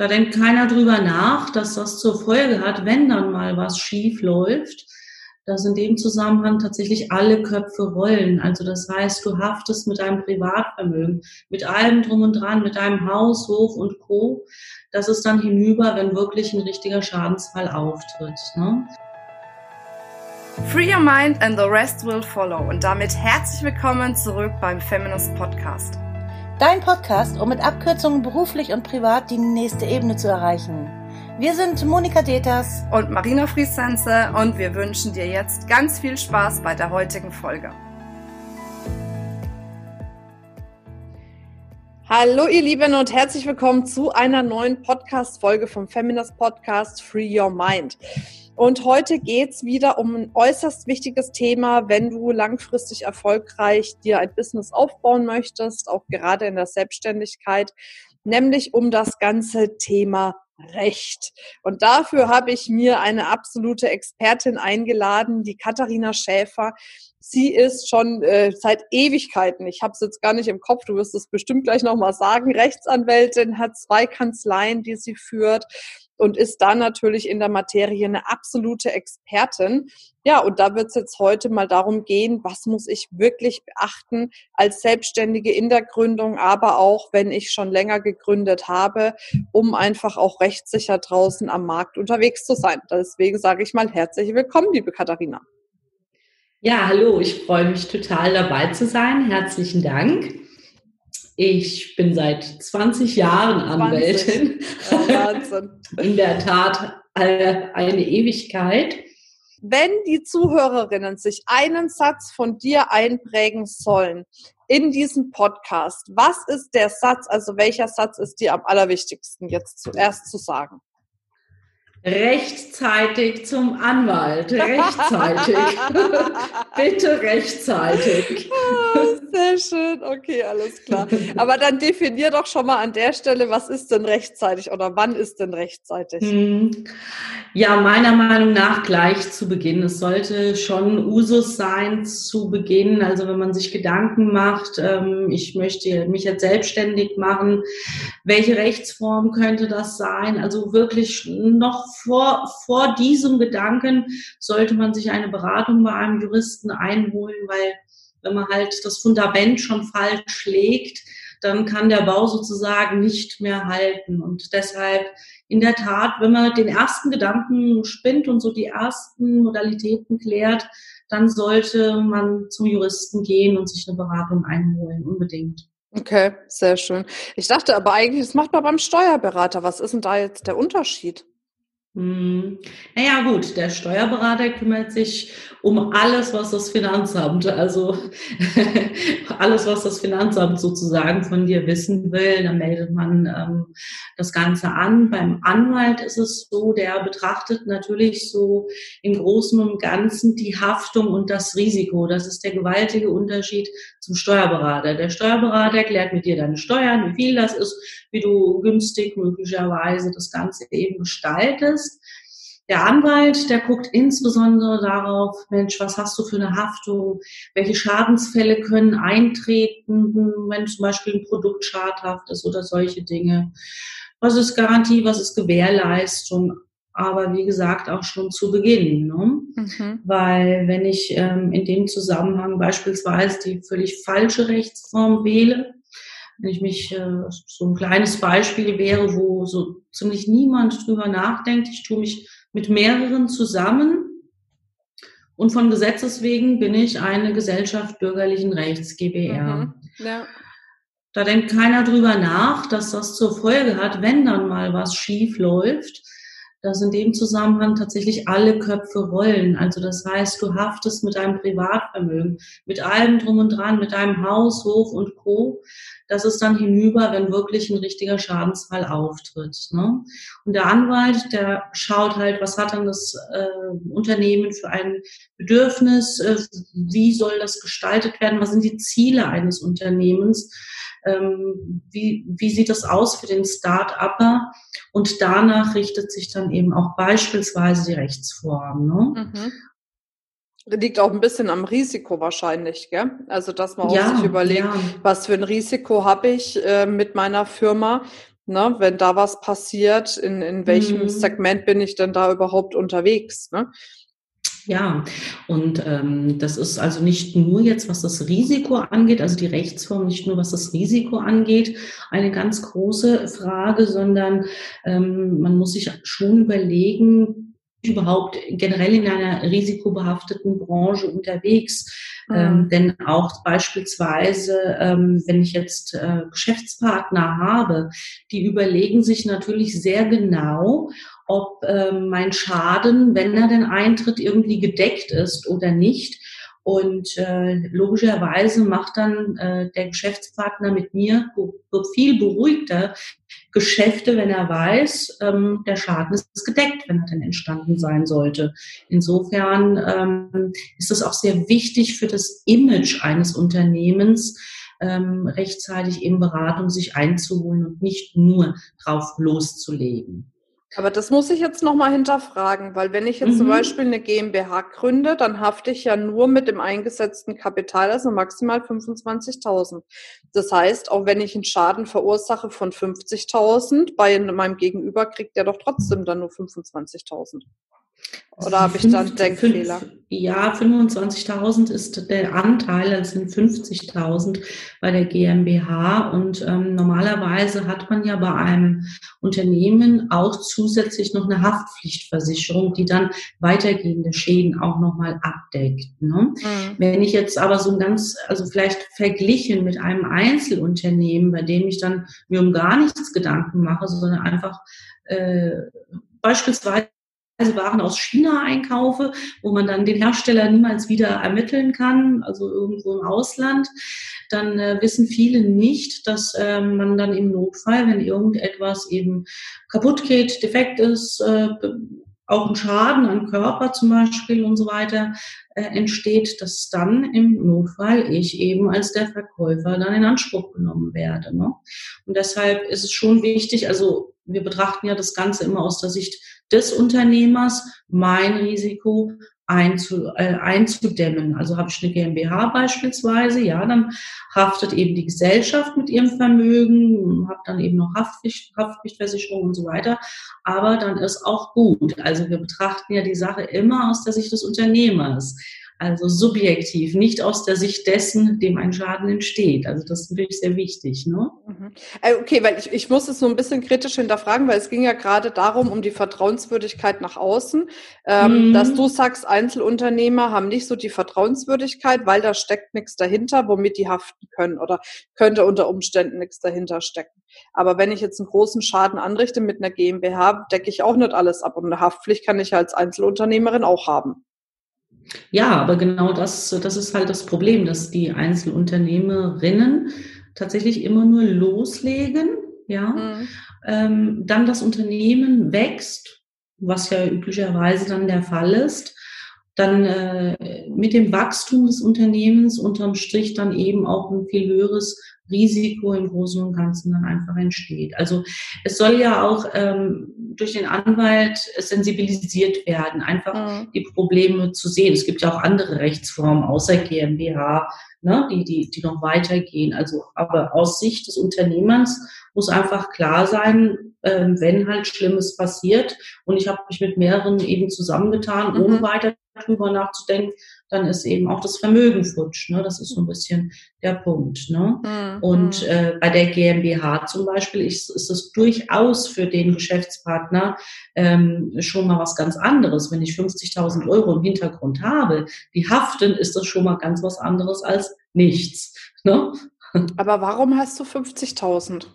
Da denkt keiner drüber nach, dass das zur Folge hat, wenn dann mal was schief läuft, dass in dem Zusammenhang tatsächlich alle Köpfe rollen. Also das heißt, du haftest mit deinem Privatvermögen, mit allem drum und dran, mit deinem Haus, Hof und Co. Das ist dann hinüber, wenn wirklich ein richtiger Schadensfall auftritt. Ne? Free your mind and the rest will follow. Und damit herzlich willkommen zurück beim Feminist Podcast. Dein Podcast, um mit Abkürzungen beruflich und privat die nächste Ebene zu erreichen. Wir sind Monika Deters und Marina Friesense und wir wünschen dir jetzt ganz viel Spaß bei der heutigen Folge. Hallo ihr Lieben und herzlich willkommen zu einer neuen Podcast-Folge vom Feminist Podcast Free Your Mind. Und heute geht's wieder um ein äußerst wichtiges Thema, wenn du langfristig erfolgreich dir ein Business aufbauen möchtest, auch gerade in der Selbstständigkeit, nämlich um das ganze Thema Recht. Und dafür habe ich mir eine absolute Expertin eingeladen, die Katharina Schäfer. Sie ist schon äh, seit Ewigkeiten, ich habe es jetzt gar nicht im Kopf, du wirst es bestimmt gleich nochmal sagen, Rechtsanwältin, hat zwei Kanzleien, die sie führt und ist da natürlich in der Materie eine absolute Expertin. Ja, und da wird es jetzt heute mal darum gehen, was muss ich wirklich beachten als Selbstständige in der Gründung, aber auch wenn ich schon länger gegründet habe, um einfach auch rechtssicher draußen am Markt unterwegs zu sein. Deswegen sage ich mal herzlich willkommen, liebe Katharina. Ja, hallo, ich freue mich total dabei zu sein. Herzlichen Dank. Ich bin seit 20 Jahren Anwältin. 20. Oh, Wahnsinn. In der Tat eine Ewigkeit. Wenn die Zuhörerinnen sich einen Satz von dir einprägen sollen in diesem Podcast, was ist der Satz, also welcher Satz ist dir am allerwichtigsten jetzt zuerst zu sagen? Rechtzeitig zum Anwalt. Rechtzeitig. Bitte rechtzeitig. Ah, sehr schön. Okay, alles klar. Aber dann definier doch schon mal an der Stelle, was ist denn rechtzeitig oder wann ist denn rechtzeitig? Hm. Ja, meiner Meinung nach gleich zu Beginn. Es sollte schon Usus sein zu Beginn. Also wenn man sich Gedanken macht, ähm, ich möchte mich jetzt selbstständig machen, welche Rechtsform könnte das sein? Also wirklich noch vor, vor diesem Gedanken sollte man sich eine Beratung bei einem Juristen einholen, weil wenn man halt das Fundament schon falsch legt, dann kann der Bau sozusagen nicht mehr halten. Und deshalb in der Tat, wenn man den ersten Gedanken spinnt und so die ersten Modalitäten klärt, dann sollte man zum Juristen gehen und sich eine Beratung einholen, unbedingt. Okay, sehr schön. Ich dachte aber eigentlich, das macht man beim Steuerberater. Was ist denn da jetzt der Unterschied? Hm. Naja gut, der Steuerberater kümmert sich um alles, was das Finanzamt, also alles, was das Finanzamt sozusagen von dir wissen will, dann meldet man ähm, das Ganze an. Beim Anwalt ist es so, der betrachtet natürlich so im Großen und Ganzen die Haftung und das Risiko. Das ist der gewaltige Unterschied zum Steuerberater. Der Steuerberater erklärt mit dir deine Steuern, wie viel das ist, wie du günstig möglicherweise das Ganze eben gestaltest. Der Anwalt, der guckt insbesondere darauf, Mensch, was hast du für eine Haftung? Welche Schadensfälle können eintreten, wenn zum Beispiel ein Produkt schadhaft ist oder solche Dinge? Was ist Garantie, was ist Gewährleistung? Aber wie gesagt, auch schon zu Beginn. Ne? Mhm. Weil wenn ich ähm, in dem Zusammenhang beispielsweise die völlig falsche Rechtsform wähle, wenn ich mich, äh, so ein kleines Beispiel wäre, wo so ziemlich niemand drüber nachdenkt, ich tue mich mit mehreren zusammen und von Gesetzes wegen bin ich eine Gesellschaft bürgerlichen Rechts, GBR. Mhm. Ja. Da denkt keiner drüber nach, dass das zur Folge hat, wenn dann mal was schief läuft, dass in dem Zusammenhang tatsächlich alle Köpfe rollen. Also das heißt, du haftest mit deinem Privatvermögen, mit allem drum und dran, mit deinem Haus, Hof und Co. Das ist dann hinüber, wenn wirklich ein richtiger Schadensfall auftritt. Ne? Und der Anwalt, der schaut halt, was hat dann das äh, Unternehmen für ein Bedürfnis, äh, wie soll das gestaltet werden, was sind die Ziele eines Unternehmens ähm, wie, wie sieht das aus für den Start-Upper? Und danach richtet sich dann eben auch beispielsweise die Rechtsform. Ne? Mhm. Liegt auch ein bisschen am Risiko wahrscheinlich, gell? Also, dass man auch ja, sich überlegt, ja. was für ein Risiko habe ich äh, mit meiner Firma. Ne? Wenn da was passiert, in, in welchem Mhm. Segment bin ich denn da überhaupt unterwegs? Ne? Ja, und ähm, das ist also nicht nur jetzt, was das Risiko angeht, also die Rechtsform, nicht nur was das Risiko angeht, eine ganz große Frage, sondern ähm, man muss sich schon überlegen, überhaupt generell in einer risikobehafteten Branche unterwegs. Ähm, denn auch beispielsweise, ähm, wenn ich jetzt äh, Geschäftspartner habe, die überlegen sich natürlich sehr genau, ob ähm, mein Schaden, wenn er denn eintritt, irgendwie gedeckt ist oder nicht. Und äh, logischerweise macht dann äh, der Geschäftspartner mit mir viel beruhigter Geschäfte, wenn er weiß, ähm, der Schaden ist gedeckt, wenn er denn entstanden sein sollte. Insofern ähm, ist es auch sehr wichtig für das Image eines Unternehmens, ähm, rechtzeitig eben Beratung sich einzuholen und nicht nur drauf loszulegen. Aber das muss ich jetzt nochmal hinterfragen, weil wenn ich jetzt zum Mhm. Beispiel eine GmbH gründe, dann hafte ich ja nur mit dem eingesetzten Kapital, also maximal 25.000. Das heißt, auch wenn ich einen Schaden verursache von 50.000, bei meinem Gegenüber kriegt der doch trotzdem dann nur 25.000. Oder habe ich da einen Fünf- Denkfehler? Ja, 25.000 ist der Anteil, das sind 50.000 bei der GmbH. Und ähm, normalerweise hat man ja bei einem Unternehmen auch zusätzlich noch eine Haftpflichtversicherung, die dann weitergehende Schäden auch nochmal abdeckt. Ne? Mhm. Wenn ich jetzt aber so ein ganz, also vielleicht verglichen mit einem Einzelunternehmen, bei dem ich dann mir um gar nichts Gedanken mache, sondern einfach äh, beispielsweise Waren aus China einkaufe, wo man dann den Hersteller niemals wieder ermitteln kann, also irgendwo im Ausland, dann äh, wissen viele nicht, dass äh, man dann im Notfall, wenn irgendetwas eben kaputt geht, defekt ist, äh, auch ein Schaden am Körper zum Beispiel und so weiter äh, entsteht, dass dann im Notfall ich eben als der Verkäufer dann in Anspruch genommen werde. Ne? Und deshalb ist es schon wichtig, also wir betrachten ja das Ganze immer aus der Sicht des Unternehmers, mein Risiko einzu, äh, einzudämmen. Also habe ich eine GmbH beispielsweise, ja, dann haftet eben die Gesellschaft mit ihrem Vermögen, habe dann eben noch Haftpflicht, Haftpflichtversicherung und so weiter. Aber dann ist auch gut. Also wir betrachten ja die Sache immer aus der Sicht des Unternehmers. Also subjektiv, nicht aus der Sicht dessen, dem ein Schaden entsteht. Also das ist natürlich sehr wichtig. Ne? Mhm. Äh, Okay, weil ich, ich muss es so ein bisschen kritisch hinterfragen, weil es ging ja gerade darum, um die Vertrauenswürdigkeit nach außen, ähm, Mhm. dass du sagst, Einzelunternehmer haben nicht so die Vertrauenswürdigkeit, weil da steckt nichts dahinter, womit die haften können oder könnte unter Umständen nichts dahinter stecken. Aber wenn ich jetzt einen großen Schaden anrichte mit einer GmbH, decke ich auch nicht alles ab und eine Haftpflicht kann ich ja als Einzelunternehmerin auch haben. Ja, aber genau das, das ist halt das Problem, dass die Einzelunternehmerinnen tatsächlich immer nur loslegen, ja, Mhm. ähm, dann das Unternehmen wächst, was ja üblicherweise dann der Fall ist, dann äh, mit dem Wachstum des Unternehmens unterm Strich dann eben auch ein viel höheres Risiko im Großen und Ganzen dann einfach entsteht. Also es soll ja auch ähm, durch den Anwalt sensibilisiert werden, einfach Mhm. die Probleme zu sehen. Es gibt ja auch andere Rechtsformen außer GmbH, ne, die, die, die noch weitergehen. Also, aber aus Sicht des Unternehmers muss einfach klar sein, ähm, wenn halt Schlimmes passiert und ich habe mich mit mehreren eben zusammengetan, Mhm. ohne weiter drüber nachzudenken, dann ist eben auch das Vermögen futsch. Ne? Das ist so ein bisschen der Punkt. Ne? Mhm. Und äh, bei der GmbH zum Beispiel ist, ist es durchaus für den Geschäftspartner ähm, schon mal was ganz anderes. Wenn ich 50.000 Euro im Hintergrund habe, die haften, ist das schon mal ganz was anderes als nichts. Ne? Aber warum hast du 50.000?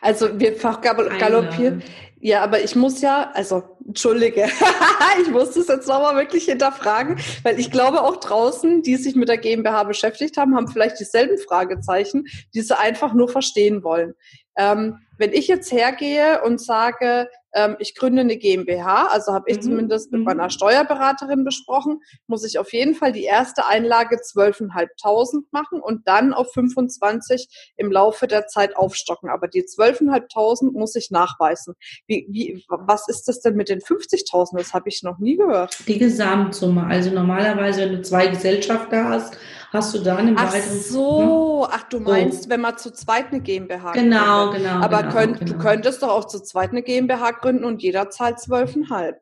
Also wir galoppieren. Ja, aber ich muss ja, also entschuldige, ich muss das jetzt nochmal wirklich hinterfragen, weil ich glaube auch draußen, die sich mit der GmbH beschäftigt haben, haben vielleicht dieselben Fragezeichen, die sie einfach nur verstehen wollen. Ähm, wenn ich jetzt hergehe und sage, ähm, ich gründe eine GmbH, also habe ich Mhm, zumindest mit mhm. meiner Steuerberaterin besprochen, muss ich auf jeden Fall die erste Einlage 12.500 machen und dann auf 25 im Laufe der Zeit aufstocken. Aber die 12.500 muss ich nachweisen. Wie, wie, was ist das denn mit den 50.000? Das habe ich noch nie gehört. Die Gesamtsumme. Also normalerweise, wenn du zwei Gesellschafter hast, hast du dann im ach weiteren... so, ach du meinst, so. wenn man zu zweit eine GmbH Genau, gründet. genau. Aber genau, könnt, genau. du könntest doch auch zu zweit eine GmbH gründen und jeder zahlt zwölfeinhalb.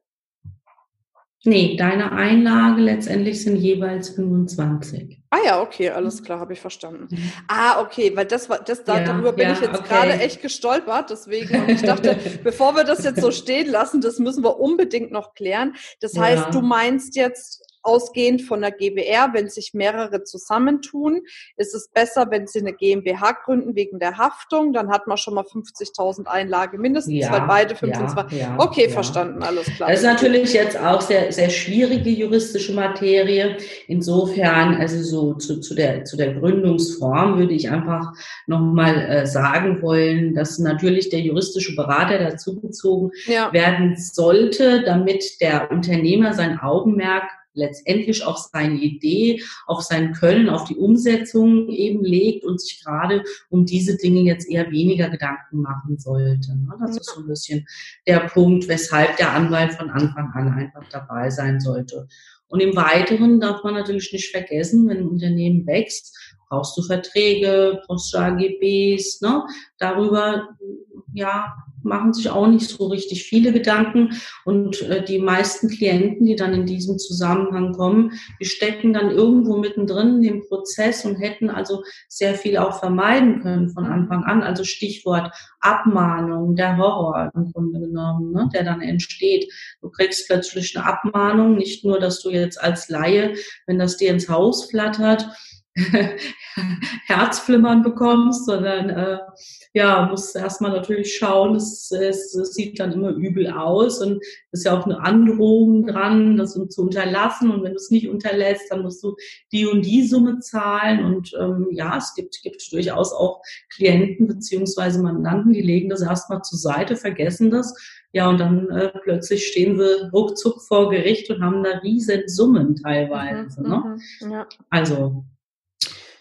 Nee, deine Einlage letztendlich sind jeweils 25. Ah ja, okay, alles klar, habe ich verstanden. Mhm. Ah, okay, weil das war, das ja, darüber bin ja, ich jetzt okay. gerade echt gestolpert, deswegen. Und ich dachte, bevor wir das jetzt so stehen lassen, das müssen wir unbedingt noch klären. Das Ja. heißt, du meinst jetzt ausgehend von der GBR, wenn sich mehrere zusammentun, ist es besser, wenn sie eine GmbH gründen wegen der Haftung, dann hat man schon mal 50.000 Einlage mindestens, Ja, weil beide ja, 25. ja, okay, ja. verstanden, alles klar. Das ist natürlich jetzt auch sehr, sehr schwierige juristische Materie. Insofern, also so zu, zu, der, zu der Gründungsform würde ich einfach nochmal äh, sagen wollen, dass natürlich der juristische Berater dazugezogen werden sollte, damit der Unternehmer sein Augenmerk letztendlich auf seine Idee, auf sein Können, auf die Umsetzung eben legt und sich gerade um diese Dinge jetzt eher weniger Gedanken machen sollte. ne? Das ist so ein bisschen der Punkt, weshalb der Anwalt von Anfang an einfach dabei sein sollte. Und im Weiteren darf man natürlich nicht vergessen, wenn ein Unternehmen wächst, brauchst du Verträge, brauchst du AGBs, ne? Darüber, ja, machen sich auch nicht so richtig viele Gedanken. Und äh, die meisten Klienten, die dann in diesem Zusammenhang kommen, die stecken dann irgendwo mittendrin in dem Prozess und hätten also sehr viel auch vermeiden können von Anfang an. Also Stichwort Abmahnung, der Horror im Grunde genommen, ne, der dann entsteht. Du kriegst plötzlich eine Abmahnung, nicht nur, dass du jetzt als Laie, wenn das dir ins Haus flattert, Herzflimmern bekommst, sondern äh, ja, musst erstmal natürlich schauen, es, es, es sieht dann immer übel aus und es ist ja auch eine Androhung dran, das zu unterlassen und wenn du es nicht unterlässt, dann musst du die und die Summe zahlen und ähm, ja, es gibt, gibt durchaus auch Klienten beziehungsweise Mandanten, die legen das erstmal zur Seite, vergessen das, ja, und dann äh, plötzlich stehen sie ruckzuck vor Gericht und haben da riesen Summen teilweise. Mhm, ne? mhm, ja. Also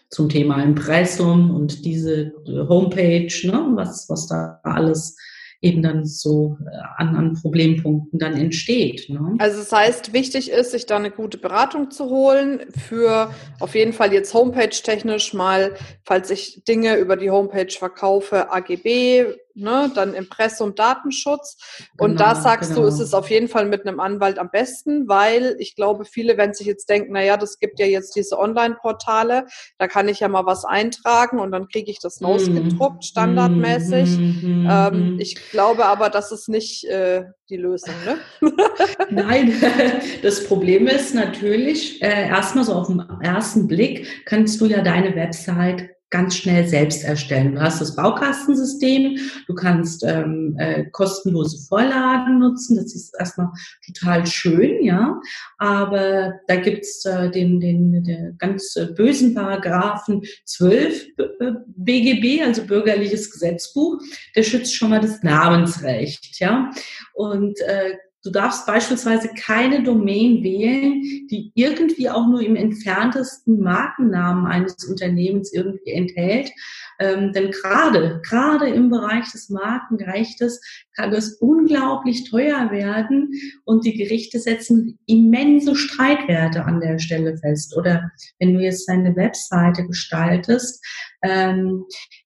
zum Thema Impressum und diese Homepage, ne, was, was da alles eben dann so äh, an, an Problempunkten dann entsteht. Ne? Also das heißt, wichtig ist, sich da eine gute Beratung zu holen für auf jeden Fall jetzt Homepage-technisch mal, falls ich Dinge über die Homepage verkaufe, AGB, ne, dann Impressum, Datenschutz. Und Genau, da sagst genau. du, ist es auf jeden Fall mit einem Anwalt am besten, weil ich glaube, viele werden sich jetzt denken, na ja, das gibt ja jetzt diese Online-Portale, da kann ich ja mal was eintragen und dann kriege ich das ausgedruckt, standardmäßig. Mhm, Ähm, mhm. ich glaube aber, das ist nicht äh, die Lösung, ne? Nein, das Problem ist natürlich, äh, erstmal so auf den ersten Blick kannst du ja deine Website ganz schnell selbst erstellen. Du hast das Baukastensystem, du kannst ähm, äh, kostenlose Vorlagen nutzen, das ist erstmal total schön, ja. Aber da gibt's äh, den, den, den ganz äh, bösen Paragraphen 12 äh, BGB, also Bürgerliches Gesetzbuch, der schützt schon mal das Namensrecht, ja. Und äh, Du darfst beispielsweise keine Domain wählen, die irgendwie auch nur im entferntesten Markennamen eines Unternehmens irgendwie enthält. Ähm, denn gerade, gerade im Bereich des Markenrechtes kann es unglaublich teuer werden und die Gerichte setzen immense Streitwerte an der Stelle fest. Oder wenn du jetzt deine Webseite gestaltest, ähm,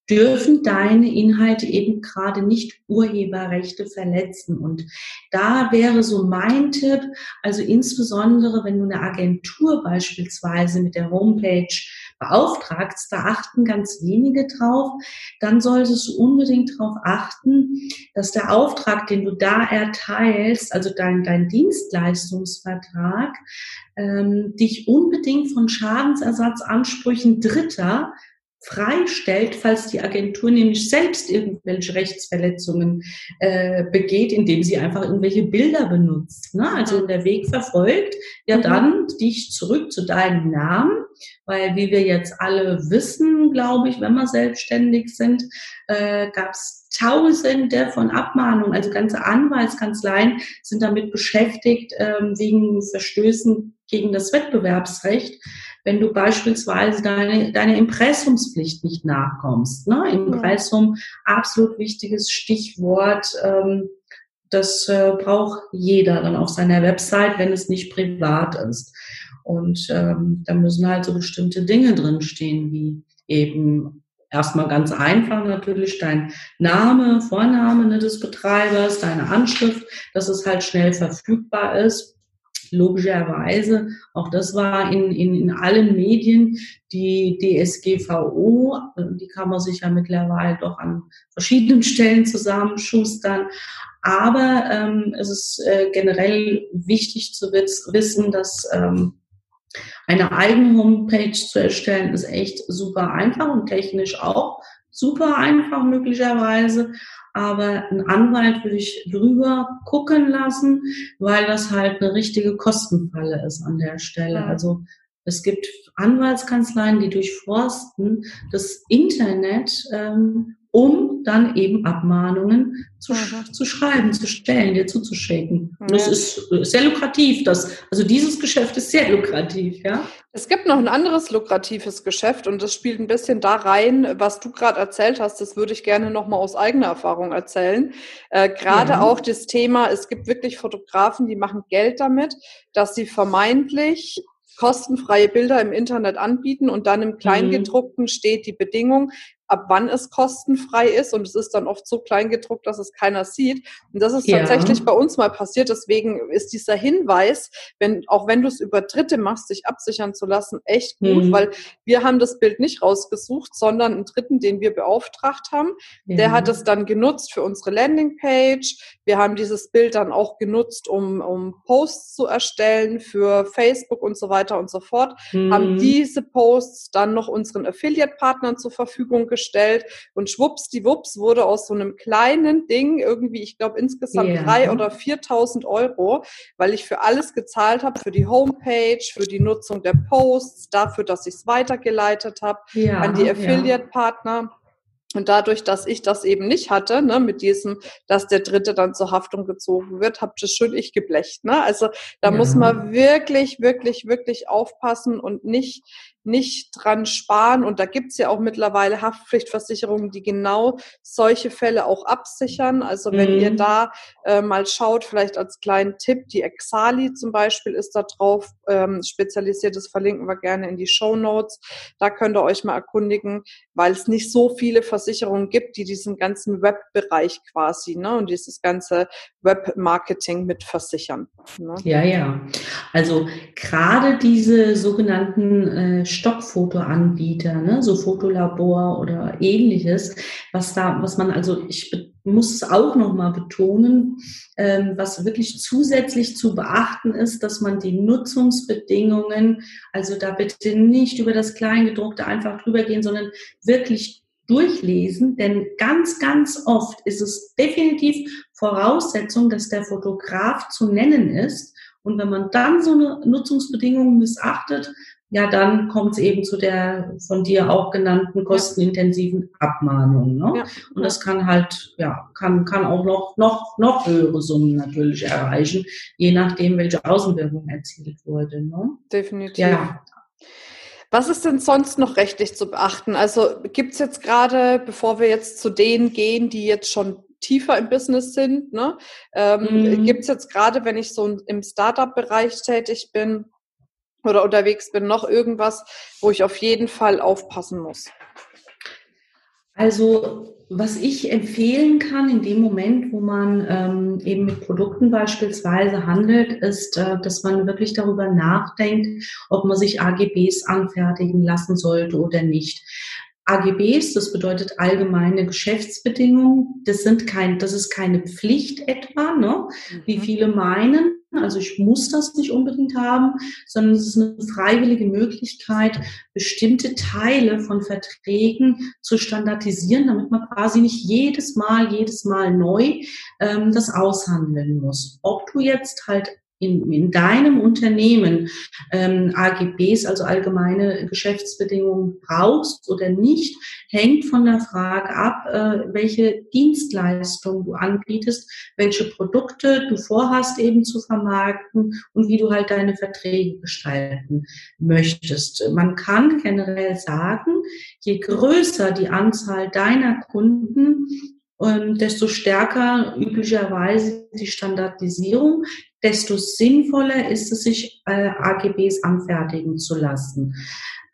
dürfen deine Inhalte eben gerade nicht Urheberrechte verletzen. Und da wäre so mein Tipp, also insbesondere wenn du eine Agentur beispielsweise mit der Homepage beauftragst, da achten ganz wenige drauf, dann solltest du unbedingt darauf achten, dass der Auftrag, den du da erteilst, also dein, dein Dienstleistungsvertrag, ähm, dich unbedingt von Schadensersatzansprüchen Dritter freistellt, falls die Agentur nämlich selbst irgendwelche Rechtsverletzungen äh, begeht, indem sie einfach irgendwelche Bilder benutzt. Ne? Also der Weg verfolgt, ja Mhm. dann dich zurück zu deinem Namen, weil wie wir jetzt alle wissen, glaube ich, wenn wir selbstständig sind, äh, gab es Tausende von Abmahnungen, also ganze Anwaltskanzleien sind damit beschäftigt, ähm, wegen Verstößen gegen das Wettbewerbsrecht, wenn du beispielsweise deine, deine Impressumspflicht nicht nachkommst. Ne? Impressum, absolut wichtiges Stichwort. Ähm, das äh, braucht jeder dann auf seiner Website, wenn es nicht privat ist. Und ähm, da müssen halt so bestimmte Dinge drinstehen, wie eben erstmal ganz einfach natürlich dein Name, Vorname ne, des Betreibers, deine Anschrift, dass es halt schnell verfügbar ist. Logischerweise, auch das war in, in, in allen Medien, die DSGVO, die kann man sich ja mittlerweile doch an verschiedenen Stellen zusammenschustern. Aber ähm, es ist äh, generell wichtig zu wissen, dass ähm, eine eigene Homepage zu erstellen ist echt super einfach und technisch auch super einfach möglicherweise. Aber ein Anwalt würde ich drüber gucken lassen, weil das halt eine richtige Kostenfalle ist an der Stelle. Also es gibt Anwaltskanzleien, die durchforsten das Internet ähm, um dann eben Abmahnungen zu, mhm. zu schreiben, zu stellen, dir zuzuschicken. Ja. Das ist sehr lukrativ. Das, also dieses Geschäft ist sehr lukrativ, ja. Es gibt noch ein anderes lukratives Geschäft und das spielt ein bisschen da rein, was du gerade erzählt hast. Das würde ich gerne nochmal aus eigener Erfahrung erzählen. Äh, gerade ja. auch das Thema, es gibt wirklich Fotografen, die machen Geld damit, dass sie vermeintlich kostenfreie Bilder im Internet anbieten und dann im mhm. Kleingedruckten steht die Bedingung, ab wann es kostenfrei ist und es ist dann oft so klein gedruckt, dass es keiner sieht. Und das ist ja. tatsächlich bei uns mal passiert. Deswegen ist dieser Hinweis, wenn, auch wenn du es über Dritte machst, sich absichern zu lassen, echt gut, mhm. weil wir haben das Bild nicht rausgesucht, sondern einen Dritten, den wir beauftragt haben. Ja. Der hat es dann genutzt für unsere Landingpage. Wir haben dieses Bild dann auch genutzt, um, um Posts zu erstellen für Facebook und so weiter und so fort. Mhm. Haben diese Posts dann noch unseren Affiliate-Partnern zur Verfügung gestellt und schwuppsdiwupps wurde aus so einem kleinen Ding irgendwie, ich glaube insgesamt yeah. drei oder 4.000 Euro, weil ich für alles gezahlt habe, für die Homepage, für die Nutzung der Posts, dafür, dass ich es weitergeleitet habe ja, an die Affiliate-Partner. Ja. Und dadurch, dass ich das eben nicht hatte, ne, mit diesem, dass der Dritte dann zur Haftung gezogen wird, habe das schon ich geblecht. Ne? Also da ja. muss man wirklich, wirklich, wirklich aufpassen und nicht nicht dran sparen. Und da gibt's ja auch mittlerweile Haftpflichtversicherungen, die genau solche Fälle auch absichern. Also wenn mhm. ihr da äh, mal schaut, vielleicht als kleinen Tipp, die Exali zum Beispiel ist da drauf ähm, spezialisiert. Das verlinken wir gerne in die Show Notes. Da könnt ihr euch mal erkundigen, weil es nicht so viele Versicherungen gibt, die diesen ganzen Webbereich quasi ne, und dieses ganze Webmarketing mit versichern. Ne? Ja, ja. Also gerade diese sogenannten äh, Stockfotoanbieter, ne, so Fotolabor oder ähnliches, was da, was man also, ich muss es auch nochmal betonen, ähm, was wirklich zusätzlich zu beachten ist, dass man die Nutzungsbedingungen, also da bitte nicht über das Kleingedruckte einfach drüber gehen, sondern wirklich durchlesen, denn ganz, ganz oft ist es definitiv Voraussetzung, dass der Fotograf zu nennen ist. Und wenn man dann so eine Nutzungsbedingung missachtet, ja, dann kommt es eben zu der von dir auch genannten kostenintensiven Abmahnung. Ne? Ja. Und das kann halt, ja, kann, kann auch noch, noch, noch höhere Summen natürlich erreichen, je nachdem, welche Außenwirkung erzielt wurde. Ne? Definitiv. Ja. Was ist denn sonst noch rechtlich zu beachten? Also gibt es jetzt gerade, bevor wir jetzt zu denen gehen, die jetzt schon tiefer im Business sind, ne? Ähm, mhm. gibt es jetzt gerade, wenn ich so im Startup-Bereich tätig bin, oder unterwegs bin, noch irgendwas, wo ich auf jeden Fall aufpassen muss? Also was ich empfehlen kann in dem Moment, wo man ähm, eben mit Produkten beispielsweise handelt, ist, äh, dass man wirklich darüber nachdenkt, ob man sich AGBs anfertigen lassen sollte oder nicht. AGBs, das bedeutet allgemeine Geschäftsbedingungen. Das sind kein, das ist keine Pflicht etwa, ne? wie mhm. viele meinen. Also ich muss das nicht unbedingt haben, sondern es ist eine freiwillige Möglichkeit, bestimmte Teile von Verträgen zu standardisieren, damit man quasi nicht jedes Mal, jedes Mal neu ähm, das aushandeln muss. Ob du jetzt halt in, in deinem Unternehmen ähm, AGBs, also allgemeine Geschäftsbedingungen brauchst oder nicht, hängt von der Frage ab, äh, welche Dienstleistung du anbietest, welche Produkte du vorhast eben zu vermarkten und wie du halt deine Verträge gestalten möchtest. Man kann generell sagen, je größer die Anzahl deiner Kunden, ähm, desto stärker üblicherweise die Standardisierung, desto sinnvoller ist es, sich äh, AGBs anfertigen zu lassen.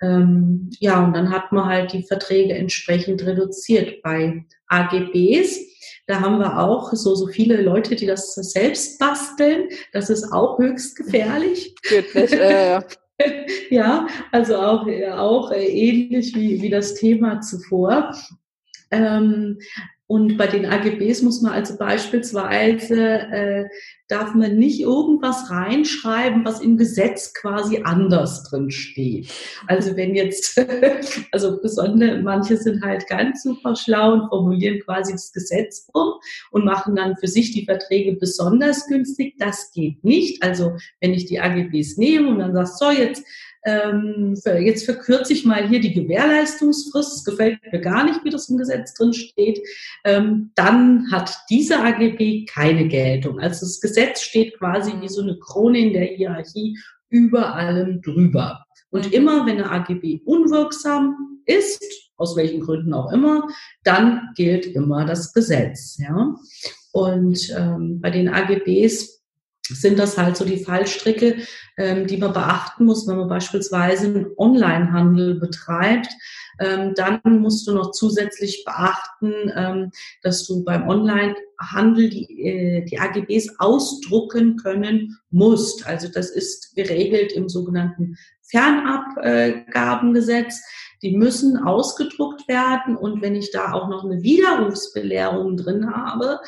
Ähm, ja, und dann hat man halt die Verträge entsprechend reduziert. Bei AGBs, da haben wir auch so, so viele Leute, die das selbst basteln. Das ist auch höchst gefährlich. Wirklich, äh, ja, also auch, auch ähnlich wie, wie das Thema zuvor. Ähm, und bei den AGBs muss man also beispielsweise, äh, darf man nicht irgendwas reinschreiben, was im Gesetz quasi anders drin steht. Also wenn jetzt, also besonders, manche sind halt ganz super schlau und formulieren quasi das Gesetz um und machen dann für sich die Verträge besonders günstig. Das geht nicht. Also wenn ich die AGBs nehme und dann sagst, so jetzt ähm, jetzt verkürze ich mal hier die Gewährleistungsfrist, es gefällt mir gar nicht, wie das im Gesetz drin steht, ähm, dann hat diese AGB keine Geltung. Also das Gesetz steht quasi wie so eine Krone in der Hierarchie über allem drüber. Und mhm. immer wenn eine AGB unwirksam ist, aus welchen Gründen auch immer, dann gilt immer das Gesetz. Ja? Und ähm, bei den AGBs sind das halt so die Fallstricke, ähm, die man beachten muss, wenn man beispielsweise einen Onlinehandel betreibt. Ähm, dann musst du noch zusätzlich beachten, ähm, dass du beim Onlinehandel die, äh, die AGBs ausdrucken können musst. Also das ist geregelt im sogenannten Fernabgabengesetz die müssen ausgedruckt werden und wenn ich da auch noch eine Widerrufsbelehrung drin habe,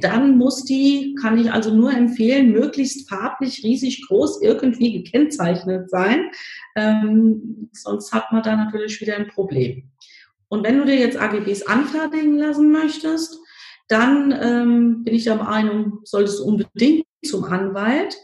dann muss die, kann ich also nur empfehlen, möglichst farblich riesig groß irgendwie gekennzeichnet sein. Ähm, sonst hat man da natürlich wieder ein Problem. Und wenn du dir jetzt AGBs anfertigen lassen möchtest, dann ähm, bin ich der Meinung, solltest du unbedingt zum Anwalt.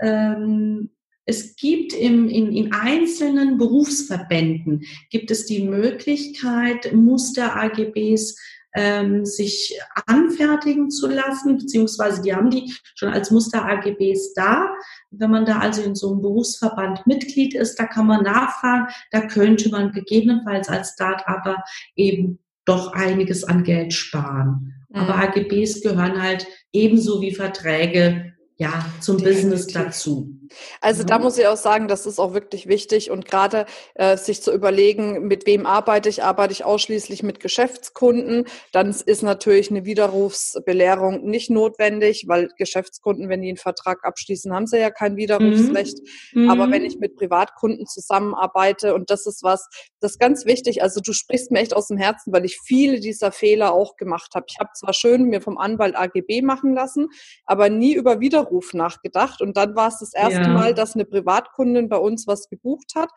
Ähm, es gibt im, in, in einzelnen Berufsverbänden gibt es die Möglichkeit, Muster-AGBs ähm, sich anfertigen zu lassen, beziehungsweise die haben die schon als Muster-AGBs da. Wenn man da also in so einem Berufsverband Mitglied ist, da kann man nachfragen, da könnte man gegebenenfalls als Start-Upper eben doch einiges an Geld sparen. Mhm. Aber AGBs gehören halt ebenso wie Verträge ja zum Definitiv. Business dazu. Also da muss ich auch sagen, das ist auch wirklich wichtig und gerade äh, sich zu überlegen, mit wem arbeite ich, arbeite ich ausschließlich mit Geschäftskunden, dann ist natürlich eine Widerrufsbelehrung nicht notwendig, weil Geschäftskunden, wenn die einen Vertrag abschließen, haben sie ja kein Widerrufsrecht. Mhm. Aber wenn mhm. ich mit Privatkunden zusammenarbeite und das ist was, das ist ganz wichtig, also du sprichst mir echt aus dem Herzen, weil ich viele dieser Fehler auch gemacht habe. Ich habe zwar schön mir vom Anwalt AGB machen lassen, aber nie über Widerruf nachgedacht und dann war es das erste erste ja. Mal, dass eine Privatkundin bei uns was gebucht hat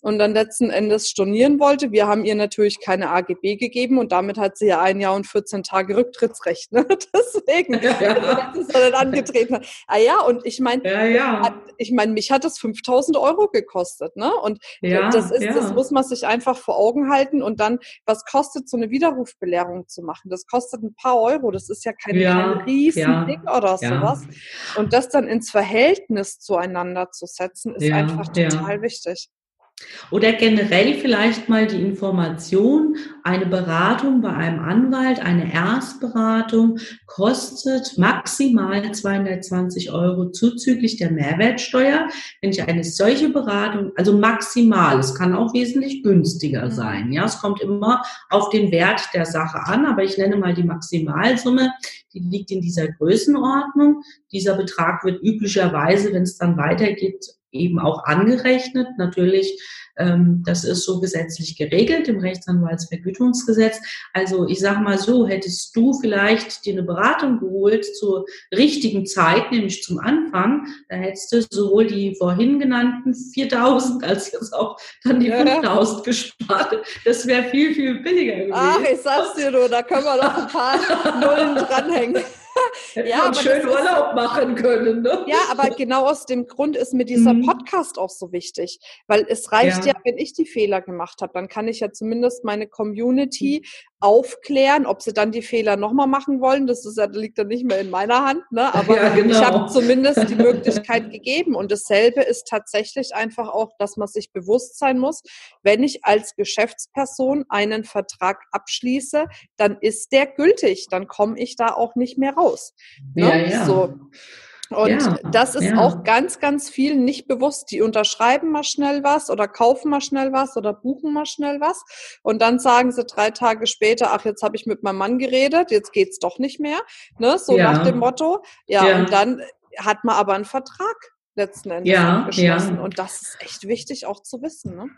und dann letzten Endes stornieren wollte. Wir haben ihr natürlich keine AGB gegeben und damit hat sie ja ein Jahr und 14 Tage Rücktrittsrecht. Ne? Deswegen ja. er dann angetreten. Ah ja, und ich meine, ja, ja. ich meine, mich hat das 5000 Euro gekostet. Ne? Und ja, das ist, das muss man sich einfach vor Augen halten und dann, was kostet so eine Widerrufbelehrung zu machen? Das kostet ein paar Euro. Das ist ja kein, kein riesen Ding oder sowas. Und das dann ins Verhältnis zueinander zu setzen, ist einfach total wichtig. Oder generell vielleicht mal die Information, eine Beratung bei einem Anwalt, eine Erstberatung kostet maximal 220 Euro zuzüglich der Mehrwertsteuer. Wenn ich eine solche Beratung, also maximal, es kann auch wesentlich günstiger mhm. sein. Ja, es kommt immer auf den Wert der Sache an, aber ich nenne mal die Maximalsumme, die liegt in dieser Größenordnung. Dieser Betrag wird üblicherweise, wenn es dann weitergeht, eben auch angerechnet. Natürlich, ähm, das ist so gesetzlich geregelt im Rechtsanwaltsvergütungsgesetz. Also ich sage mal so, hättest du vielleicht dir eine Beratung geholt zur richtigen Zeit, nämlich zum Anfang, da hättest du sowohl die vorhin genannten 4000 als jetzt auch dann die 5000 gespart. Das wäre viel, viel billiger gewesen. Ach, ich sag's dir nur, da können wir noch ein paar Nullen dranhängen. ja, aber schön Urlaub machen können. Ne? Ja, aber genau aus dem Grund ist mir dieser mhm. Podcast auch so wichtig, weil es reicht ja, ja wenn ich die Fehler gemacht habe, dann kann ich ja zumindest meine Community aufklären, ob sie dann die Fehler nochmal machen wollen. Das ist, liegt dann nicht mehr in meiner Hand, ne? aber ja, genau. ich habe zumindest die Möglichkeit gegeben. Und dasselbe ist tatsächlich einfach auch, dass man sich bewusst sein muss, wenn ich als Geschäftsperson einen Vertrag abschließe, dann ist der gültig, dann komme ich da auch nicht mehr raus. Ne? Ja, ja. So. Und ja, das ist ja. auch ganz, ganz viel nicht bewusst. Die unterschreiben mal schnell was oder kaufen mal schnell was oder buchen mal schnell was. Und dann sagen sie drei Tage später, ach, jetzt habe ich mit meinem Mann geredet, jetzt geht's doch nicht mehr. Ne? So ja. nach dem Motto. Ja, und dann hat man aber einen Vertrag letzten Endes ja, geschlossen. Und das ist echt wichtig auch zu wissen. Ne?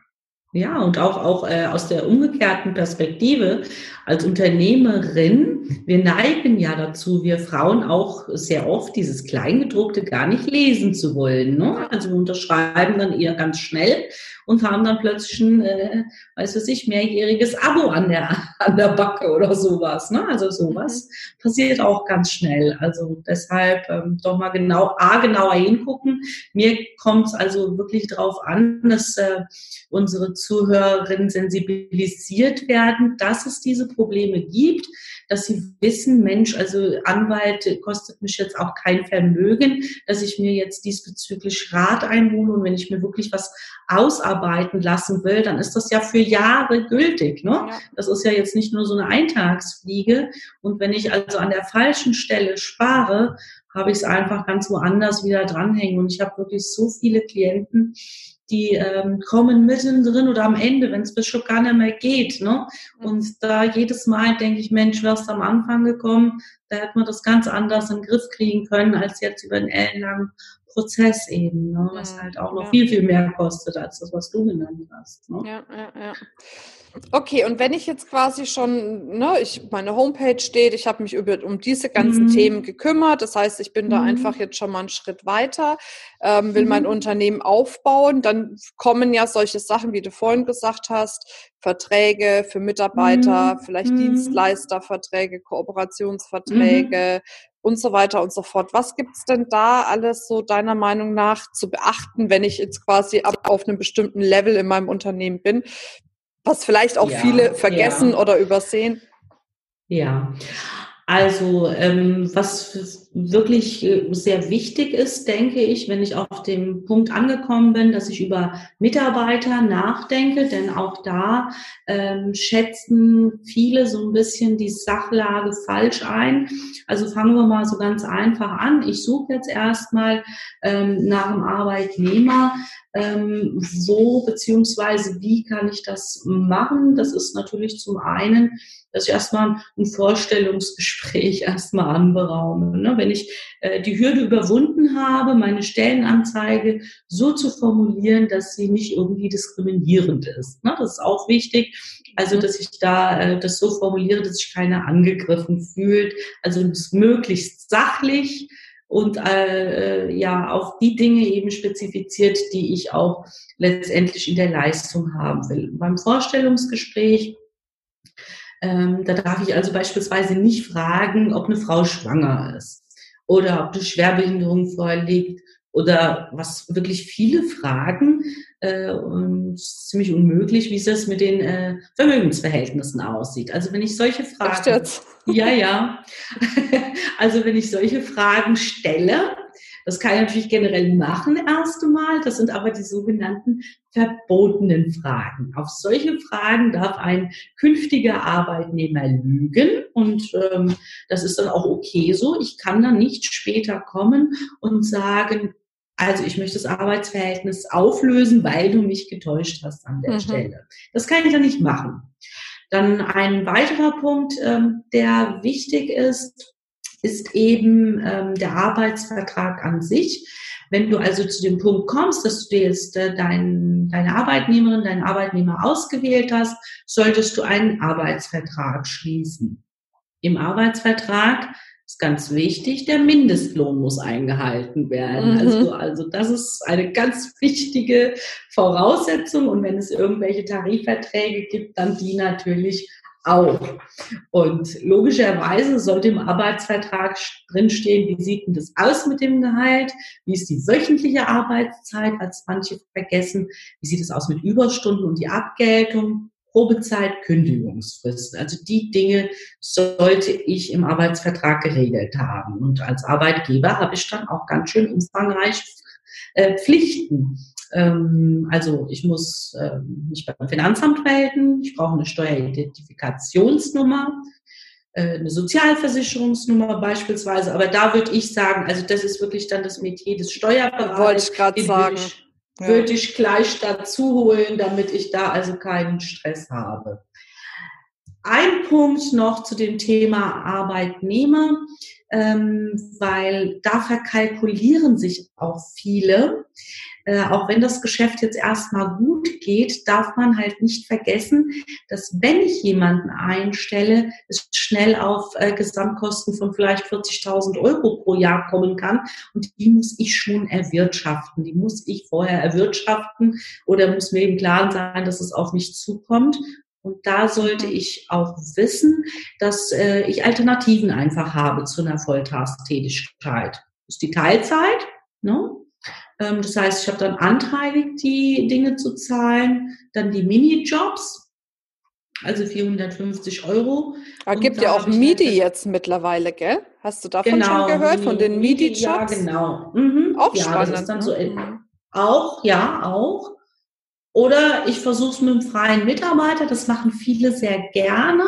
Ja, und auch, auch äh, aus der umgekehrten Perspektive als Unternehmerin, wir neigen ja dazu, wir Frauen auch sehr oft dieses Kleingedruckte gar nicht lesen zu wollen. Ne? Also wir unterschreiben dann eher ganz schnell und haben dann plötzlich ein, äh, weiß was ich, mehrjähriges Abo an der, an der Backe oder sowas. Ne? Also sowas mhm. passiert auch ganz schnell. Also deshalb ähm, doch mal genau, A, genauer hingucken. Mir kommt es also wirklich darauf an, dass äh, unsere Zuhörerinnen sensibilisiert werden, dass es diese Probleme gibt, dass sie wissen, Mensch, also Anwalt kostet mich jetzt auch kein Vermögen, dass ich mir jetzt diesbezüglich Rat einhole und wenn ich mir wirklich was ausarbeiten lassen will, dann ist das ja für Jahre gültig. Ne? Ja. Das ist ja jetzt nicht nur so eine Eintagsfliege. Und wenn ich also an der falschen Stelle spare, habe ich es einfach ganz woanders wieder dranhängen. Und ich habe wirklich so viele Klienten, die ähm, kommen mittendrin oder am Ende, wenn es bis schon gar nicht mehr geht. Ne? Und da jedes Mal denke ich, Mensch, wärst am Anfang gekommen, da hätte man das ganz anders in den Griff kriegen können, als jetzt über einen ellenlangen Prozess eben, ne? was halt auch noch ja. viel, viel mehr kostet als das, was du genannt hast. Ne? Ja, ja, ja. Okay, und wenn ich jetzt quasi schon, ne, ich, meine Homepage steht, ich habe mich über, um diese ganzen mhm. Themen gekümmert, das heißt, ich bin mhm. da einfach jetzt schon mal einen Schritt weiter, ähm, will mhm. mein Unternehmen aufbauen, dann kommen ja solche Sachen, wie du vorhin gesagt hast, Verträge für Mitarbeiter, mhm. vielleicht mhm. Dienstleisterverträge, Kooperationsverträge, mhm und so weiter und so fort. Was gibt's denn da alles so deiner Meinung nach zu beachten, wenn ich jetzt quasi ab auf einem bestimmten Level in meinem Unternehmen bin, was vielleicht auch ja, viele vergessen ja. oder übersehen? Ja, also ähm, was wirklich äh, sehr wichtig ist, denke ich, wenn ich auf dem Punkt angekommen bin, dass ich über Mitarbeiter nachdenke, denn auch da ähm, schätzen viele so ein bisschen die Sachlage falsch ein. Also fangen wir mal so ganz einfach an. Ich suche jetzt erstmal ähm, nach einem Arbeitnehmer, ähm, wo beziehungsweise wie kann ich das machen? Das ist natürlich zum einen dass ich erstmal ein Vorstellungsgespräch erstmal anberaume. Ne? Wenn ich äh, die Hürde überwunden habe, meine Stellenanzeige so zu formulieren, dass sie nicht irgendwie diskriminierend ist. Ne? Das ist auch wichtig. Also, dass ich da äh, das so formuliere, dass sich keiner angegriffen fühlt. Also möglichst sachlich und äh, äh, ja auf die Dinge eben spezifiziert, die ich auch letztendlich in der Leistung haben will. Beim Vorstellungsgespräch ähm, da darf ich also beispielsweise nicht fragen, ob eine Frau schwanger ist oder ob eine Schwerbehinderung vorliegt oder was wirklich viele Fragen äh, und ziemlich unmöglich, wie es mit den äh, Vermögensverhältnissen aussieht. Also wenn ich solche Fragen, ja, ja, also wenn ich solche Fragen stelle, das kann ich natürlich generell machen erst einmal. Das sind aber die sogenannten verbotenen Fragen. Auf solche Fragen darf ein künftiger Arbeitnehmer lügen und ähm, das ist dann auch okay so. Ich kann dann nicht später kommen und sagen, also ich möchte das Arbeitsverhältnis auflösen, weil du mich getäuscht hast an der mhm. Stelle. Das kann ich dann nicht machen. Dann ein weiterer Punkt, ähm, der wichtig ist, ist eben ähm, der Arbeitsvertrag an sich. Wenn du also zu dem Punkt kommst, dass du dir jetzt äh, dein, deine Arbeitnehmerin, deinen Arbeitnehmer ausgewählt hast, solltest du einen Arbeitsvertrag schließen. Im Arbeitsvertrag ist ganz wichtig, der Mindestlohn muss eingehalten werden. Mhm. Also, also das ist eine ganz wichtige Voraussetzung. Und wenn es irgendwelche Tarifverträge gibt, dann die natürlich auch. Und logischerweise sollte im Arbeitsvertrag drinstehen, wie sieht denn das aus mit dem Gehalt? Wie ist die wöchentliche Arbeitszeit, als manche vergessen? Wie sieht es aus mit Überstunden und die Abgeltung? Probezeit, Kündigungsfrist. Also die Dinge sollte ich im Arbeitsvertrag geregelt haben. Und als Arbeitgeber habe ich dann auch ganz schön umfangreich äh, Pflichten. Ähm, also ich muss äh, mich beim Finanzamt melden, ich brauche eine Steueridentifikationsnummer, äh, eine Sozialversicherungsnummer beispielsweise. Aber da würde ich sagen, also das ist wirklich dann das Metier des Steuerberaters. Wollte ich gerade sagen. Würde ich, ja. würde ich gleich dazu holen, damit ich da also keinen Stress habe. Ein Punkt noch zu dem Thema Arbeitnehmer, ähm, weil da verkalkulieren sich auch viele. Äh, auch wenn das Geschäft jetzt erstmal gut geht, darf man halt nicht vergessen, dass wenn ich jemanden einstelle, es schnell auf äh, Gesamtkosten von vielleicht 40.000 Euro pro Jahr kommen kann. Und die muss ich schon erwirtschaften. Die muss ich vorher erwirtschaften oder muss mir im Klaren sein, dass es auf mich zukommt. Und da sollte mhm. ich auch wissen, dass äh, ich Alternativen einfach habe zu einer Volltagstätigkeit. Das ist die Teilzeit. Ne? Ähm, das heißt, ich habe dann anteilig die Dinge zu zahlen, dann die Minijobs, also 450 Euro. Da gibt ja auch MIDI halt jetzt mittlerweile, gell? Hast du davon genau, schon gehört, von den MIDI-Jobs? Ja, genau. Mhm. Auch ja, spannend. Das ist dann so, mhm. auch, ja, auch. Oder ich versuche es mit einem freien Mitarbeiter, das machen viele sehr gerne.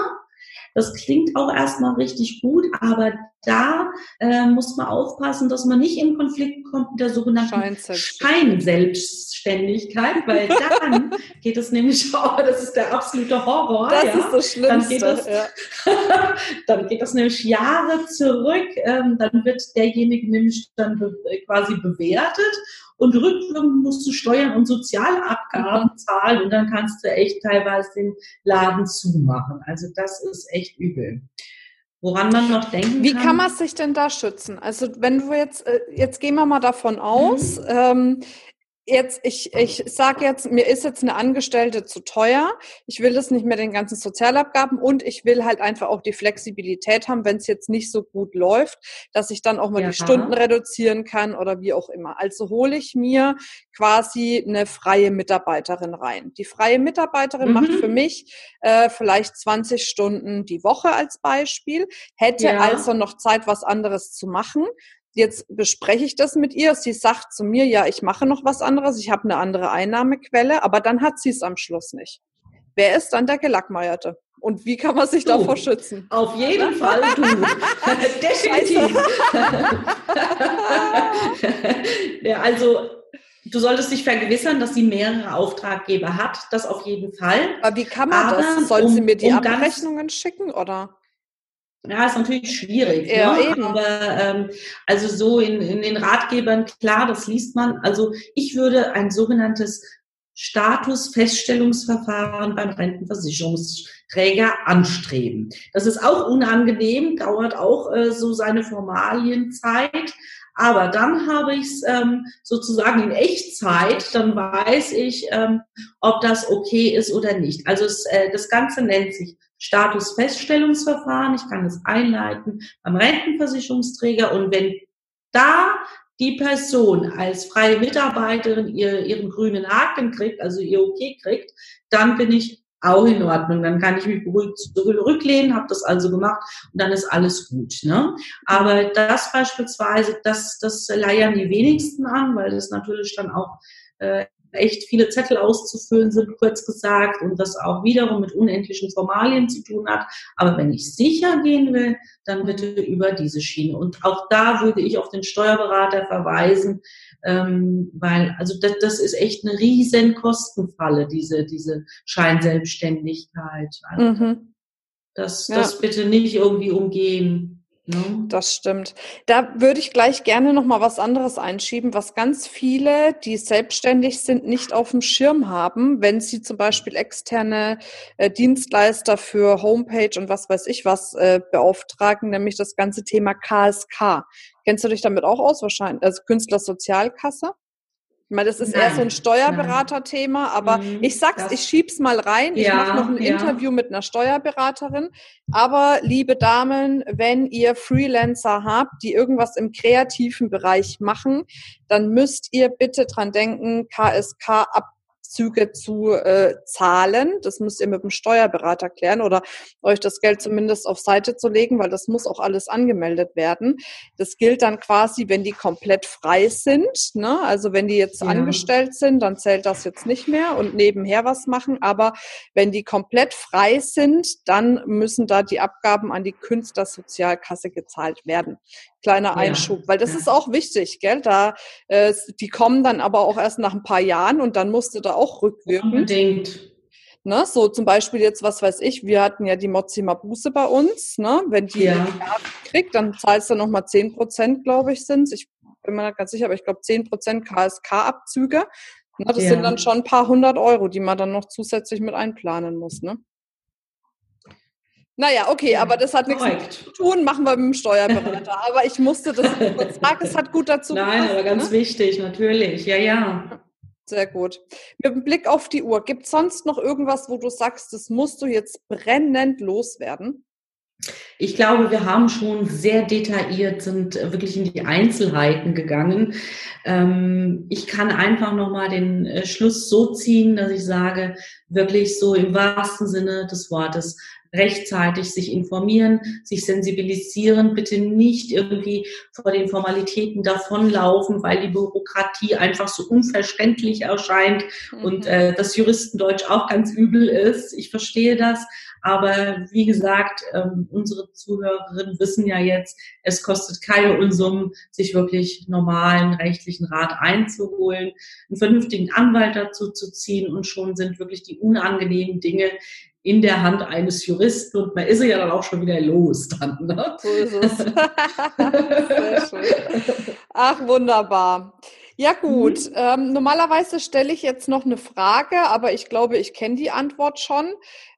Das klingt auch erstmal richtig gut, aber da äh, muss man aufpassen, dass man nicht in Konflikt kommt mit der sogenannten Scheinselbstständigkeit, weil dann geht es nämlich, oh, das ist der absolute Horror. Das ja. ist das Schlimmste. Dann geht das, ja. dann geht das nämlich Jahre zurück. Ähm, dann wird derjenige nämlich dann be quasi bewertet und rückwirkend musst du Steuern und Sozialabgaben mhm. zahlen und dann kannst du echt teilweise den Laden zumachen. Also das ist echt übel. Woran man noch denken Wie kann, kann man sich denn da schützen? Also wenn du jetzt, äh, jetzt gehen wir mal davon aus, mhm. ähm, jetzt, ich, ich sage jetzt, mir ist jetzt eine Angestellte zu teuer. Ich will das nicht mehr den ganzen Sozialabgaben und ich will halt einfach auch die Flexibilität haben, wenn es jetzt nicht so gut läuft, dass ich dann auch mal ja. die Stunden reduzieren kann oder wie auch immer. Also hole ich mir quasi eine freie Mitarbeiterin rein. Die freie Mitarbeiterin mhm. macht für mich äh, vielleicht 20 Stunden die Woche als Beispiel, hätte ja. also noch Zeit, was anderes zu machen jetzt bespreche ich das mit ihr. Sie sagt zu mir, ja, ich mache noch was anderes, ich habe eine andere Einnahmequelle, aber dann hat sie es am Schluss nicht. Wer ist dann der Gelackmeierte? Und wie kann man sich du, davor schützen? Auf jeden Fall du. Definitiv. ja, also du solltest dich vergewissern, dass sie mehrere Auftraggeber hat. Das auf jeden Fall. Aber wie kann man Aber das? Soll um, sie mir die um Abrechnungen schicken oder? Ja, ist natürlich schwierig. Ja, ne? eben. Aber ähm, also so in, in den Ratgebern, klar, das liest man. Also ich würde ein sogenanntes Statusfeststellungsverfahren beim Rentenversicherungsträger anstreben. Das ist auch unangenehm, dauert auch äh, so seine Formalienzeit. Aber dann habe ich es ähm, sozusagen in Echtzeit, dann weiß ich, ähm, ob das okay ist oder nicht. Also es, äh, das Ganze nennt sich Statusfeststellungsverfahren. Ich kann es einleiten beim Rentenversicherungsträger und wenn da die Person als freie Mitarbeiterin ihr, ihren grünen Haken kriegt, also ihr Okay kriegt, dann bin ich auch in Ordnung. Dann kann ich mich beruhigt zurücklehnen, habe das also gemacht und dann ist alles gut. Ne? Aber das beispielsweise, das, das leiern die wenigsten an, weil das natürlich dann auch äh, echt viele Zettel auszufüllen sind, kurz gesagt, und das auch wiederum mit unendlichen Formalien zu tun hat. Aber wenn ich sicher gehen will, dann bitte über diese Schiene. Und auch da würde ich auf den Steuerberater verweisen, ähm, weil also das, das ist echt eine riesen Kostenfalle, diese, diese Scheinselbstständigkeit. Also mhm. das, das ja. bitte nicht irgendwie umgehen. Ne? Das stimmt. Da würde ich gleich gerne noch mal was anderes einschieben, was ganz viele, die selbstständig sind, nicht auf dem Schirm haben, wenn sie zum Beispiel externe äh, Dienstleister für Homepage und was weiß ich was äh, beauftragen, nämlich das ganze Thema KSK. Kennst du dich damit auch aus wahrscheinlich? Also Künstlersozialkasse? Ich meine, das ist Nein. eher so ein Steuerberaterthema, aber mhm, ich sag's, ich schieb's mal rein. Ich ja, mache noch ein ja. Interview mit einer Steuerberaterin. Aber liebe Damen, wenn ihr Freelancer habt, die irgendwas im kreativen Bereich machen, dann müsst ihr bitte dran denken, KSK ab Abzüge zu äh, zahlen. Das müsst ihr mit dem Steuerberater klären oder euch das Geld zumindest auf Seite zu legen, weil das muss auch alles angemeldet werden. Das gilt dann quasi, wenn die komplett frei sind. Ne? Also wenn die jetzt ja. angestellt sind, dann zählt das jetzt nicht mehr und nebenher was machen. Aber wenn die komplett frei sind, dann müssen da die Abgaben an die Künstlersozialkasse gezahlt werden. Kleiner Einschub, ja. weil das ja. ist auch wichtig, gell? Da, äh, die kommen dann aber auch erst nach ein paar Jahren und dann musst du da auch rückwirken. Unbedingt. Ne, so zum Beispiel jetzt, was weiß ich, wir hatten ja die Mozzi Mabuse bei uns, ne? Wenn die ja. kriegt, dann zahlst du nochmal 10 Prozent, glaube ich, sind Ich bin mir nicht ganz sicher, aber ich glaube 10 Prozent KSK-Abzüge. Ne, das ja. sind dann schon ein paar hundert Euro, die man dann noch zusätzlich mit einplanen muss, ne? Naja, okay, aber das hat nichts zu tun, machen wir mit dem Steuerberater. aber ich musste das kurz sagen, es hat gut dazu Nein, gepasst, aber ganz ne? wichtig, natürlich, ja, ja. Sehr gut. Mit dem Blick auf die Uhr, gibt es sonst noch irgendwas, wo du sagst, das musst du jetzt brennend loswerden? Ich glaube, wir haben schon sehr detailliert, sind wirklich in die Einzelheiten gegangen. Ähm, ich kann einfach nochmal den äh, Schluss so ziehen, dass ich sage, wirklich so im wahrsten Sinne des Wortes, rechtzeitig sich informieren, sich sensibilisieren, bitte nicht irgendwie vor den Formalitäten davonlaufen, weil die Bürokratie einfach so unverständlich erscheint mhm. und äh, das Juristendeutsch auch ganz übel ist. Ich verstehe das, aber wie gesagt, ähm, unsere Zuhörerinnen wissen ja jetzt, es kostet keine Unsummen, sich wirklich normalen rechtlichen Rat einzuholen, einen vernünftigen Anwalt dazu zu ziehen und schon sind wirklich die unangenehmen Dinge in der Hand eines Juristen und man ist ja dann auch schon wieder los dann. Ne? So ist es. Sehr schön. Ach, wunderbar. Ja gut, mhm. ähm, normalerweise stelle ich jetzt noch eine Frage, aber ich glaube, ich kenne die Antwort schon.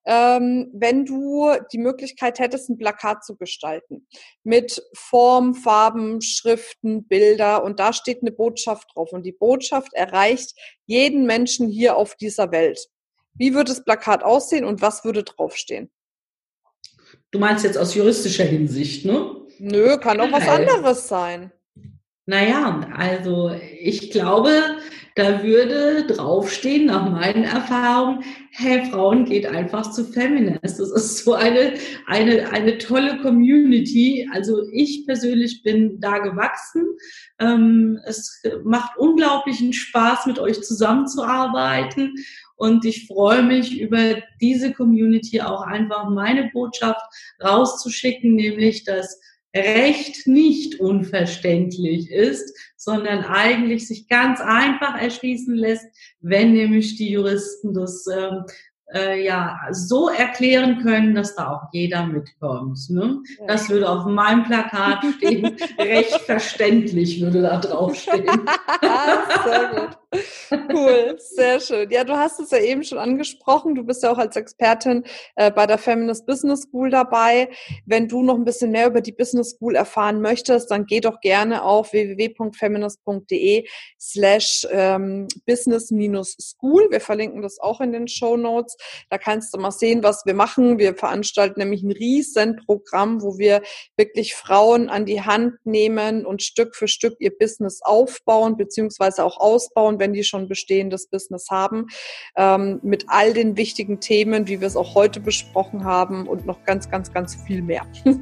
Ähm, wenn du die Möglichkeit hättest, ein Plakat zu gestalten mit Form, Farben, Schriften, Bilder und da steht eine Botschaft drauf und die Botschaft erreicht jeden Menschen hier auf dieser Welt. Wie würde das Plakat aussehen und was würde draufstehen? Du meinst jetzt aus juristischer Hinsicht, ne? Nö, kann auch was anderes sein. Naja, also ich glaube, da würde draufstehen, nach meinen Erfahrungen, hey, Frauen geht einfach zu Feminist. Das ist so eine, eine, eine tolle Community. Also ich persönlich bin da gewachsen. Ähm, es macht unglaublichen Spaß, mit euch zusammenzuarbeiten. Und ich freue mich über diese Community auch einfach meine Botschaft rauszuschicken, nämlich dass Recht nicht unverständlich ist, sondern eigentlich sich ganz einfach erschließen lässt, wenn nämlich die Juristen das ähm, äh, ja so erklären können, dass da auch jeder mitkommt. Ne? Das würde auf meinem Plakat stehen. Recht verständlich würde da drauf stehen. Sehr gut. Cool, sehr schön. Ja, du hast es ja eben schon angesprochen. Du bist ja auch als Expertin äh, bei der Feminist Business School dabei. Wenn du noch ein bisschen mehr über die Business School erfahren möchtest, dann geh doch gerne auf www.feminist.de slash ähm, business-school. Wir verlinken das auch in den Show Notes. Da kannst du mal sehen, was wir machen. Wir veranstalten nämlich ein riesen Programm, wo wir wirklich Frauen an die Hand nehmen und Stück für Stück ihr Business aufbauen, beziehungsweise auch ausbauen, wenn die schon bestehendes Business haben, ähm, mit all den wichtigen Themen, wie wir es auch heute besprochen haben und noch ganz, ganz, ganz viel mehr.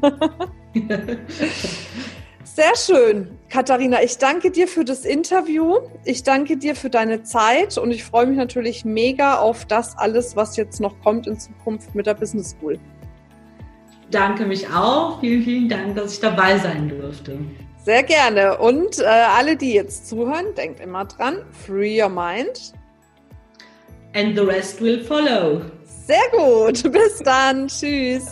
Sehr schön. Katharina, ich danke dir für das Interview. Ich danke dir für deine Zeit und ich freue mich natürlich mega auf das alles, was jetzt noch kommt in Zukunft mit der Business School. Danke mich auch. Vielen, vielen Dank, dass ich dabei sein durfte. Sehr gerne. Und äh, alle, die jetzt zuhören, denkt immer dran, free your mind. And the rest will follow. Sehr gut. Bis dann. Tschüss.